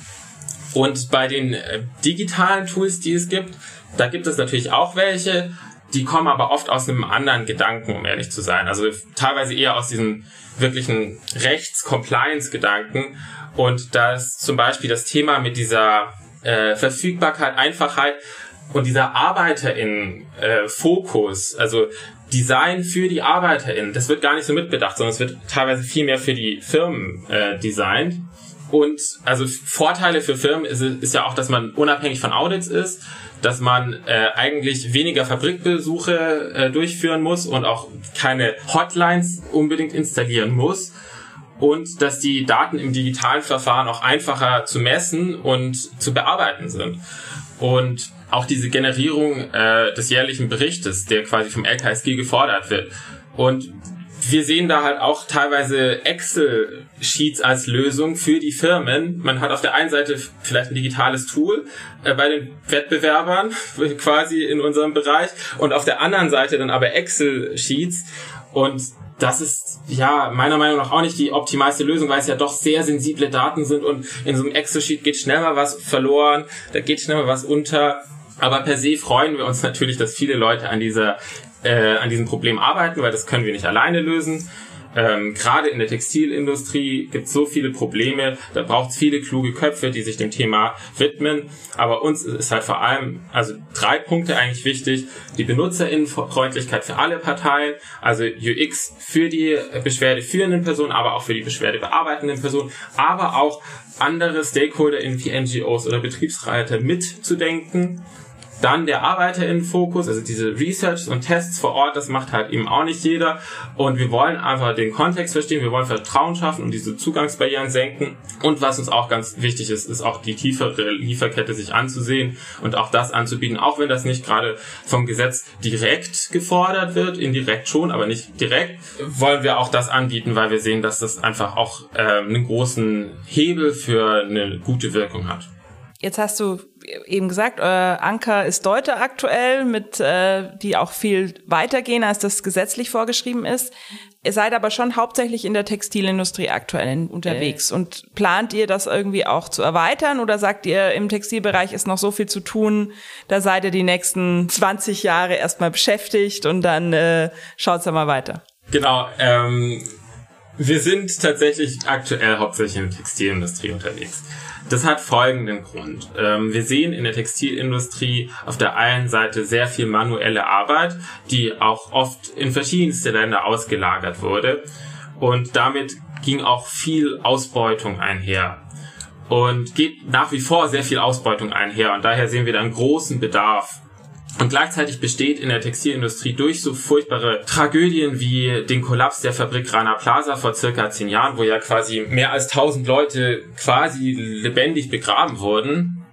und bei den äh, digitalen Tools, die es gibt, da gibt es natürlich auch welche, die kommen aber oft aus einem anderen Gedanken, um ehrlich zu sein. Also teilweise eher aus diesem wirklichen Rechts-Compliance-Gedanken. Und das zum Beispiel das Thema mit dieser äh, Verfügbarkeit, Einfachheit und dieser ArbeiterInnen-Fokus, äh, also Design für die ArbeiterInnen, das wird gar nicht so mitbedacht, sondern es wird teilweise viel mehr für die Firmen äh, designt. Und also Vorteile für Firmen ist, ist ja auch, dass man unabhängig von Audits ist, dass man äh, eigentlich weniger Fabrikbesuche äh, durchführen muss und auch keine Hotlines unbedingt installieren muss und dass die Daten im digitalen Verfahren auch einfacher zu messen und zu bearbeiten sind. Und auch diese Generierung äh, des jährlichen Berichtes, der quasi vom LKSG gefordert wird. Und wir sehen da halt auch teilweise Excel-Sheets als Lösung für die Firmen. Man hat auf der einen Seite vielleicht ein digitales Tool äh, bei den Wettbewerbern (laughs) quasi in unserem Bereich und auf der anderen Seite dann aber Excel-Sheets und das ist ja meiner Meinung nach auch nicht die optimalste Lösung, weil es ja doch sehr sensible Daten sind und in so einem Excel-Sheet geht schnell mal was verloren, da geht schnell mal was unter. Aber per se freuen wir uns (laughs) natürlich, dass viele Leute an dieser äh, an diesem Problem arbeiten, weil das können wir nicht alleine lösen. Ähm, Gerade in der Textilindustrie gibt es so viele Probleme, da braucht es viele kluge Köpfe, die sich dem Thema widmen. Aber uns ist halt vor allem, also drei Punkte eigentlich wichtig. Die Benutzerinnenfreundlichkeit für alle Parteien, also UX für die beschwerdeführenden Personen, aber auch für die beschwerdebearbeitenden Personen, aber auch andere Stakeholder in wie NGOs oder Betriebsräte mitzudenken dann der Arbeiterinnenfokus, also diese Research und Tests vor Ort, das macht halt eben auch nicht jeder. Und wir wollen einfach den Kontext verstehen, wir wollen Vertrauen schaffen und diese Zugangsbarrieren senken. Und was uns auch ganz wichtig ist, ist auch die tiefere Lieferkette sich anzusehen und auch das anzubieten, auch wenn das nicht gerade vom Gesetz direkt gefordert wird, indirekt schon, aber nicht direkt, wollen wir auch das anbieten, weil wir sehen, dass das einfach auch äh, einen großen Hebel für eine gute Wirkung hat. Jetzt hast du eben gesagt, euer Anker ist Deute aktuell, mit äh, die auch viel weitergehen, als das gesetzlich vorgeschrieben ist. Ihr seid aber schon hauptsächlich in der Textilindustrie aktuell unterwegs. Äh. Und plant ihr das irgendwie auch zu erweitern oder sagt ihr, im Textilbereich ist noch so viel zu tun, da seid ihr die nächsten 20 Jahre erstmal beschäftigt und dann äh, schaut's ja mal weiter? Genau. Ähm, wir sind tatsächlich aktuell hauptsächlich in der Textilindustrie unterwegs. Das hat folgenden Grund. Ähm, wir sehen in der Textilindustrie auf der einen Seite sehr viel manuelle Arbeit, die auch oft in verschiedenste Länder ausgelagert wurde. Und damit ging auch viel Ausbeutung einher. Und geht nach wie vor sehr viel Ausbeutung einher. Und daher sehen wir da einen großen Bedarf und gleichzeitig besteht in der Textilindustrie durch so furchtbare Tragödien wie den Kollaps der Fabrik Rana Plaza vor circa zehn Jahren, wo ja quasi mehr als tausend Leute quasi lebendig begraben wurden,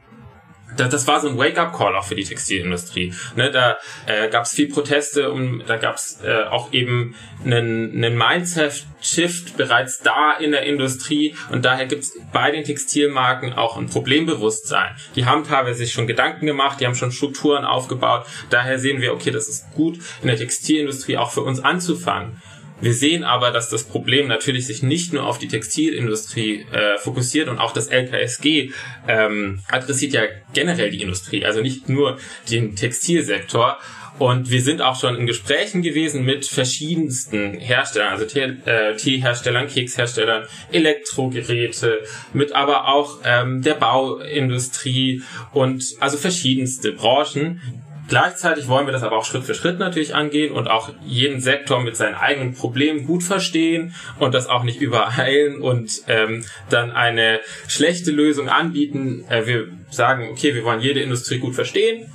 das, das war so ein Wake-up-Call auch für die Textilindustrie. Ne, da äh, gab es viel Proteste und da gab es äh, auch eben einen, einen Mindset-Shift bereits da in der Industrie und daher gibt es bei den Textilmarken auch ein Problembewusstsein. Die haben teilweise sich schon Gedanken gemacht, die haben schon Strukturen aufgebaut. Daher sehen wir, okay, das ist gut in der Textilindustrie auch für uns anzufangen. Wir sehen aber, dass das Problem natürlich sich nicht nur auf die Textilindustrie äh, fokussiert und auch das LKSG ähm, adressiert ja generell die Industrie, also nicht nur den Textilsektor. Und wir sind auch schon in Gesprächen gewesen mit verschiedensten Herstellern, also äh, Teeherstellern, Keksherstellern, Elektrogeräte, mit aber auch ähm, der Bauindustrie und also verschiedenste Branchen, Gleichzeitig wollen wir das aber auch Schritt für Schritt natürlich angehen und auch jeden Sektor mit seinen eigenen Problemen gut verstehen und das auch nicht übereilen und ähm, dann eine schlechte Lösung anbieten. Äh, wir sagen, okay, wir wollen jede Industrie gut verstehen,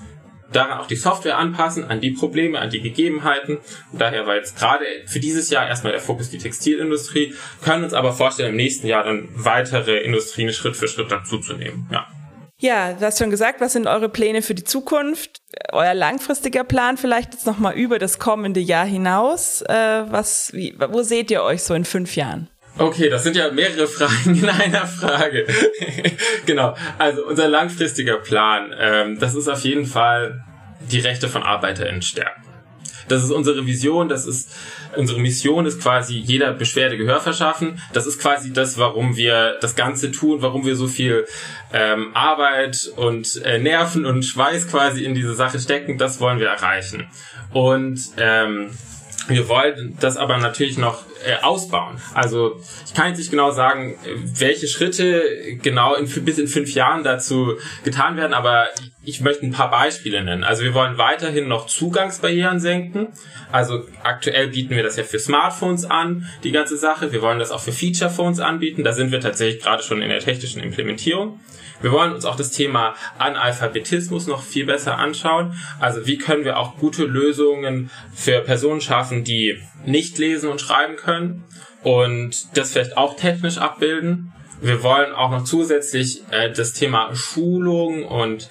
daran auch die Software anpassen, an die Probleme, an die Gegebenheiten. Und daher war jetzt gerade für dieses Jahr erstmal der Fokus die Textilindustrie, können uns aber vorstellen, im nächsten Jahr dann weitere Industrien Schritt für Schritt dazuzunehmen. Ja. Ja, du hast schon gesagt, was sind eure Pläne für die Zukunft? Euer langfristiger Plan vielleicht jetzt nochmal über das kommende Jahr hinaus. Äh, was, wie, wo seht ihr euch so in fünf Jahren? Okay, das sind ja mehrere Fragen in einer Frage. (laughs) genau. Also unser langfristiger Plan, ähm, das ist auf jeden Fall die Rechte von ArbeiterInnen stärken. Das ist unsere Vision, das ist unsere Mission ist quasi jeder Beschwerde Gehör verschaffen. Das ist quasi das, warum wir das Ganze tun, warum wir so viel ähm, Arbeit und äh, Nerven und Schweiß quasi in diese Sache stecken. Das wollen wir erreichen. Und ähm, wir wollen das aber natürlich noch äh, ausbauen. Also ich kann jetzt nicht genau sagen, welche Schritte genau in, bis in fünf Jahren dazu getan werden, aber ich möchte ein paar Beispiele nennen. Also wir wollen weiterhin noch Zugangsbarrieren senken. Also aktuell bieten wir das ja für Smartphones an, die ganze Sache. Wir wollen das auch für Feature-Phones anbieten. Da sind wir tatsächlich gerade schon in der technischen Implementierung. Wir wollen uns auch das Thema Analphabetismus noch viel besser anschauen. Also wie können wir auch gute Lösungen für Personen schaffen, die nicht lesen und schreiben können und das vielleicht auch technisch abbilden. Wir wollen auch noch zusätzlich äh, das Thema Schulung und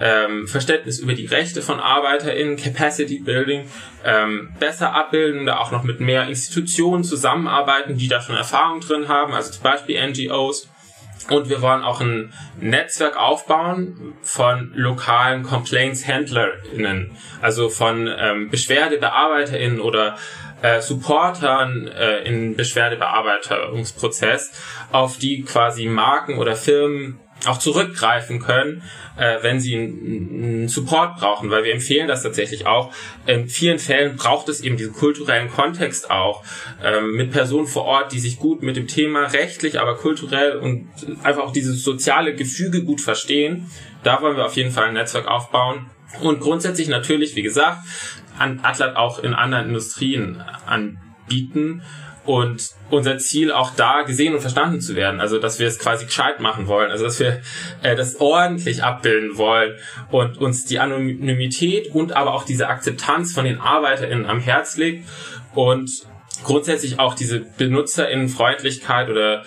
ähm, Verständnis über die Rechte von ArbeiterInnen, Capacity Building ähm, besser abbilden, da auch noch mit mehr Institutionen zusammenarbeiten, die da schon Erfahrung drin haben, also zum Beispiel NGOs. Und wir wollen auch ein Netzwerk aufbauen von lokalen Complaints-HändlerInnen, also von ähm, BeschwerdebearbeiterInnen oder äh, Supportern äh, in Beschwerdebearbeitungsprozess, auf die quasi Marken oder Firmen auch zurückgreifen können, äh, wenn sie einen Support brauchen, weil wir empfehlen das tatsächlich auch. In vielen Fällen braucht es eben diesen kulturellen Kontext auch ähm, mit Personen vor Ort, die sich gut mit dem Thema rechtlich, aber kulturell und einfach auch dieses soziale Gefüge gut verstehen. Da wollen wir auf jeden Fall ein Netzwerk aufbauen. Und grundsätzlich natürlich, wie gesagt, an Atlat auch in anderen Industrien anbieten und unser Ziel auch da gesehen und verstanden zu werden. Also, dass wir es quasi gescheit machen wollen. Also, dass wir äh, das ordentlich abbilden wollen und uns die Anonymität und aber auch diese Akzeptanz von den ArbeiterInnen am Herz liegt und grundsätzlich auch diese BenutzerInnenfreundlichkeit oder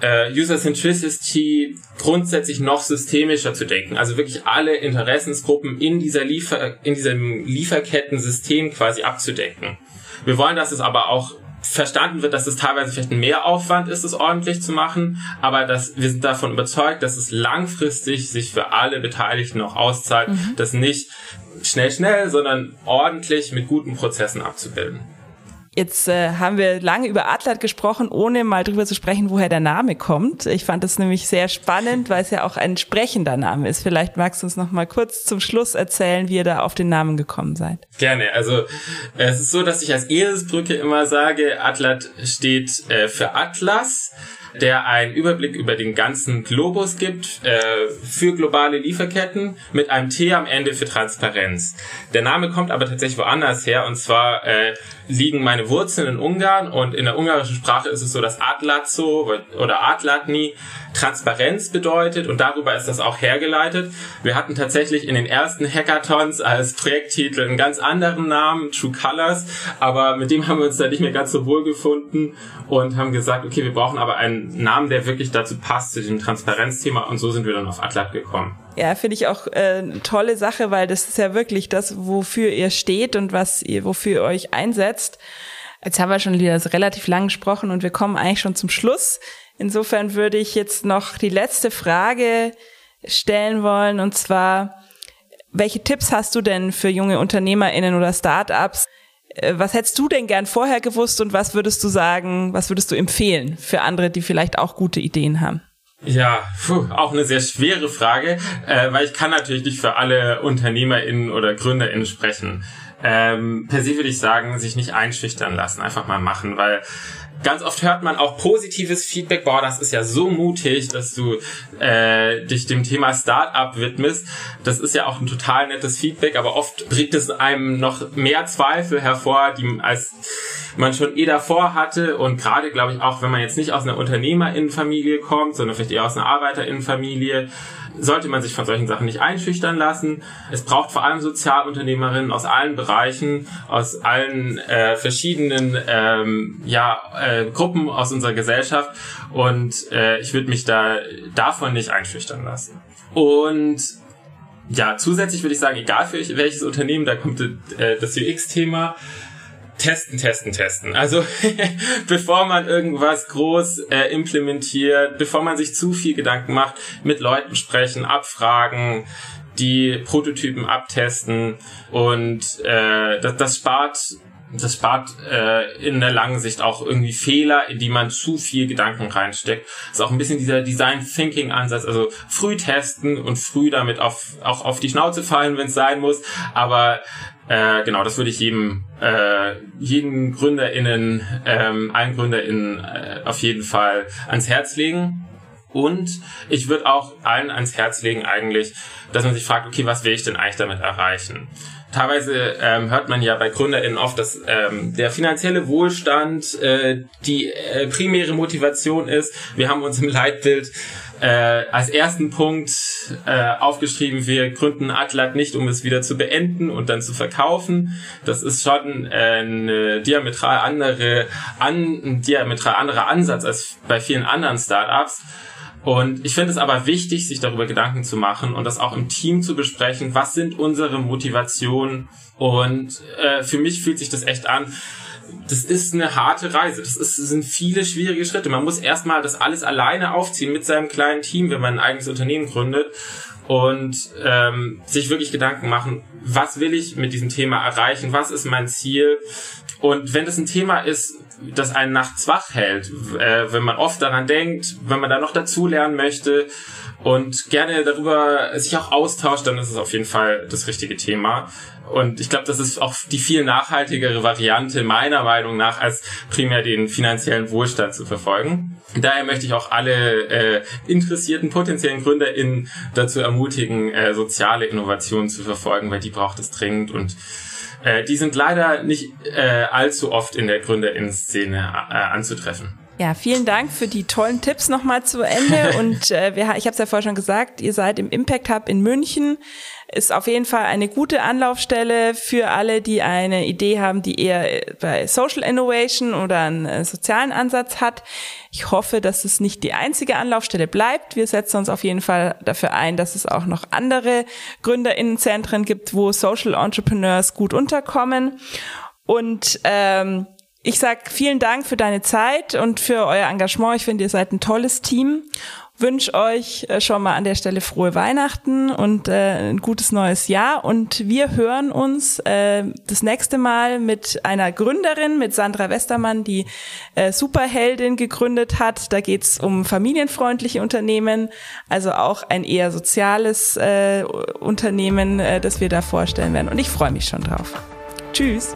äh, User Centricity grundsätzlich noch systemischer zu denken. Also wirklich alle Interessensgruppen in dieser Liefer in diesem Lieferkettensystem quasi abzudecken. Wir wollen, dass es aber auch verstanden wird, dass es teilweise vielleicht ein Mehraufwand ist, es ordentlich zu machen, aber dass wir sind davon überzeugt, dass es langfristig sich für alle Beteiligten auch auszahlt, mhm. das nicht schnell, schnell, sondern ordentlich mit guten Prozessen abzubilden. Jetzt äh, haben wir lange über Atlat gesprochen, ohne mal drüber zu sprechen, woher der Name kommt. Ich fand das nämlich sehr spannend, weil es ja auch ein sprechender Name ist. Vielleicht magst du uns noch mal kurz zum Schluss erzählen, wie ihr da auf den Namen gekommen seid. Gerne. Also es ist so, dass ich als Eselsbrücke immer sage, Atlat steht äh, für Atlas der einen Überblick über den ganzen Globus gibt äh, für globale Lieferketten mit einem T am Ende für Transparenz. Der Name kommt aber tatsächlich woanders her und zwar äh, liegen meine Wurzeln in Ungarn und in der ungarischen Sprache ist es so, dass Atlazo oder Atlatni Transparenz bedeutet und darüber ist das auch hergeleitet. Wir hatten tatsächlich in den ersten Hackathons als Projekttitel einen ganz anderen Namen, True Colors, aber mit dem haben wir uns da nicht mehr ganz so wohl gefunden und haben gesagt, okay, wir brauchen aber einen Namen, der wirklich dazu passt, zu dem Transparenzthema und so sind wir dann auf Atlat gekommen. Ja, finde ich auch äh, eine tolle Sache, weil das ist ja wirklich das, wofür ihr steht und was ihr, wofür ihr euch einsetzt. Jetzt haben wir schon wieder relativ lang gesprochen und wir kommen eigentlich schon zum Schluss. Insofern würde ich jetzt noch die letzte Frage stellen wollen und zwar, welche Tipps hast du denn für junge UnternehmerInnen oder Startups? Äh, was hättest du denn gern vorher gewusst und was würdest du sagen, was würdest du empfehlen für andere, die vielleicht auch gute Ideen haben? Ja, puh, auch eine sehr schwere Frage, äh, weil ich kann natürlich nicht für alle UnternehmerInnen oder GründerInnen sprechen. Ähm, per se würde ich sagen, sich nicht einschüchtern lassen, einfach mal machen, weil ganz oft hört man auch positives Feedback, boah, das ist ja so mutig, dass du äh, dich dem Thema Startup widmest. Das ist ja auch ein total nettes Feedback, aber oft bringt es einem noch mehr Zweifel hervor, die als man schon eh davor hatte und gerade glaube ich auch, wenn man jetzt nicht aus einer Unternehmerinnenfamilie kommt, sondern vielleicht eher aus einer Arbeiterinnenfamilie, sollte man sich von solchen Sachen nicht einschüchtern lassen. Es braucht vor allem Sozialunternehmerinnen aus allen Bereichen, aus allen äh, verschiedenen ähm, ja, äh, Gruppen aus unserer Gesellschaft und äh, ich würde mich da davon nicht einschüchtern lassen. Und ja, zusätzlich würde ich sagen, egal für welches Unternehmen, da kommt äh, das UX-Thema, testen, testen, testen. Also (laughs) bevor man irgendwas groß äh, implementiert, bevor man sich zu viel Gedanken macht, mit Leuten sprechen, abfragen, die Prototypen abtesten und äh, das, das spart das spart äh, in der langen Sicht auch irgendwie Fehler, in die man zu viel Gedanken reinsteckt. Das ist auch ein bisschen dieser Design Thinking Ansatz, also früh testen und früh damit auf, auch auf die Schnauze fallen, wenn es sein muss. Aber äh, genau, das würde ich jedem, äh, jeden GründerInnen, ähm, allen GründerInnen äh, auf jeden Fall ans Herz legen. Und ich würde auch allen ans Herz legen eigentlich, dass man sich fragt, okay, was will ich denn eigentlich damit erreichen? Teilweise ähm, hört man ja bei GründerInnen oft, dass ähm, der finanzielle Wohlstand äh, die äh, primäre Motivation ist. Wir haben uns im Leitbild äh, als ersten Punkt äh, aufgeschrieben, wir gründen Atlat nicht, um es wieder zu beenden und dann zu verkaufen. Das ist schon äh, eine diametral andere, an, ein diametral anderer Ansatz als bei vielen anderen Startups. Und ich finde es aber wichtig, sich darüber Gedanken zu machen und das auch im Team zu besprechen. Was sind unsere Motivationen? Und äh, für mich fühlt sich das echt an. Das ist eine harte Reise. Das, ist, das sind viele schwierige Schritte. Man muss erstmal das alles alleine aufziehen mit seinem kleinen Team, wenn man ein eigenes Unternehmen gründet und ähm, sich wirklich Gedanken machen, was will ich mit diesem Thema erreichen, was ist mein Ziel. Und wenn das ein Thema ist, das einen nachts wach hält, äh, wenn man oft daran denkt, wenn man da noch dazu lernen möchte und gerne darüber sich auch austauscht, dann ist es auf jeden Fall das richtige Thema. Und ich glaube, das ist auch die viel nachhaltigere Variante meiner Meinung nach, als primär den finanziellen Wohlstand zu verfolgen. Daher möchte ich auch alle äh, interessierten potenziellen GründerInnen dazu ermutigen, äh, soziale Innovationen zu verfolgen, weil die braucht es dringend und äh, die sind leider nicht äh, allzu oft in der GründerInnen-Szene äh, anzutreffen. Ja, vielen Dank für die tollen Tipps nochmal zu Ende. (laughs) Und äh, wir, ich habe es ja vorher schon gesagt, ihr seid im Impact Hub in München. Ist auf jeden Fall eine gute Anlaufstelle für alle, die eine Idee haben, die eher bei Social Innovation oder einen äh, sozialen Ansatz hat. Ich hoffe, dass es nicht die einzige Anlaufstelle bleibt. Wir setzen uns auf jeden Fall dafür ein, dass es auch noch andere Gründerinnenzentren gibt, wo Social Entrepreneurs gut unterkommen. Und ähm, ich sag vielen Dank für deine Zeit und für euer Engagement. Ich finde, ihr seid ein tolles Team wünsche euch äh, schon mal an der Stelle frohe Weihnachten und äh, ein gutes neues Jahr. Und wir hören uns äh, das nächste Mal mit einer Gründerin, mit Sandra Westermann, die äh, Superheldin gegründet hat. Da geht's um familienfreundliche Unternehmen, also auch ein eher soziales äh, Unternehmen, äh, das wir da vorstellen werden. Und ich freue mich schon drauf. Tschüss.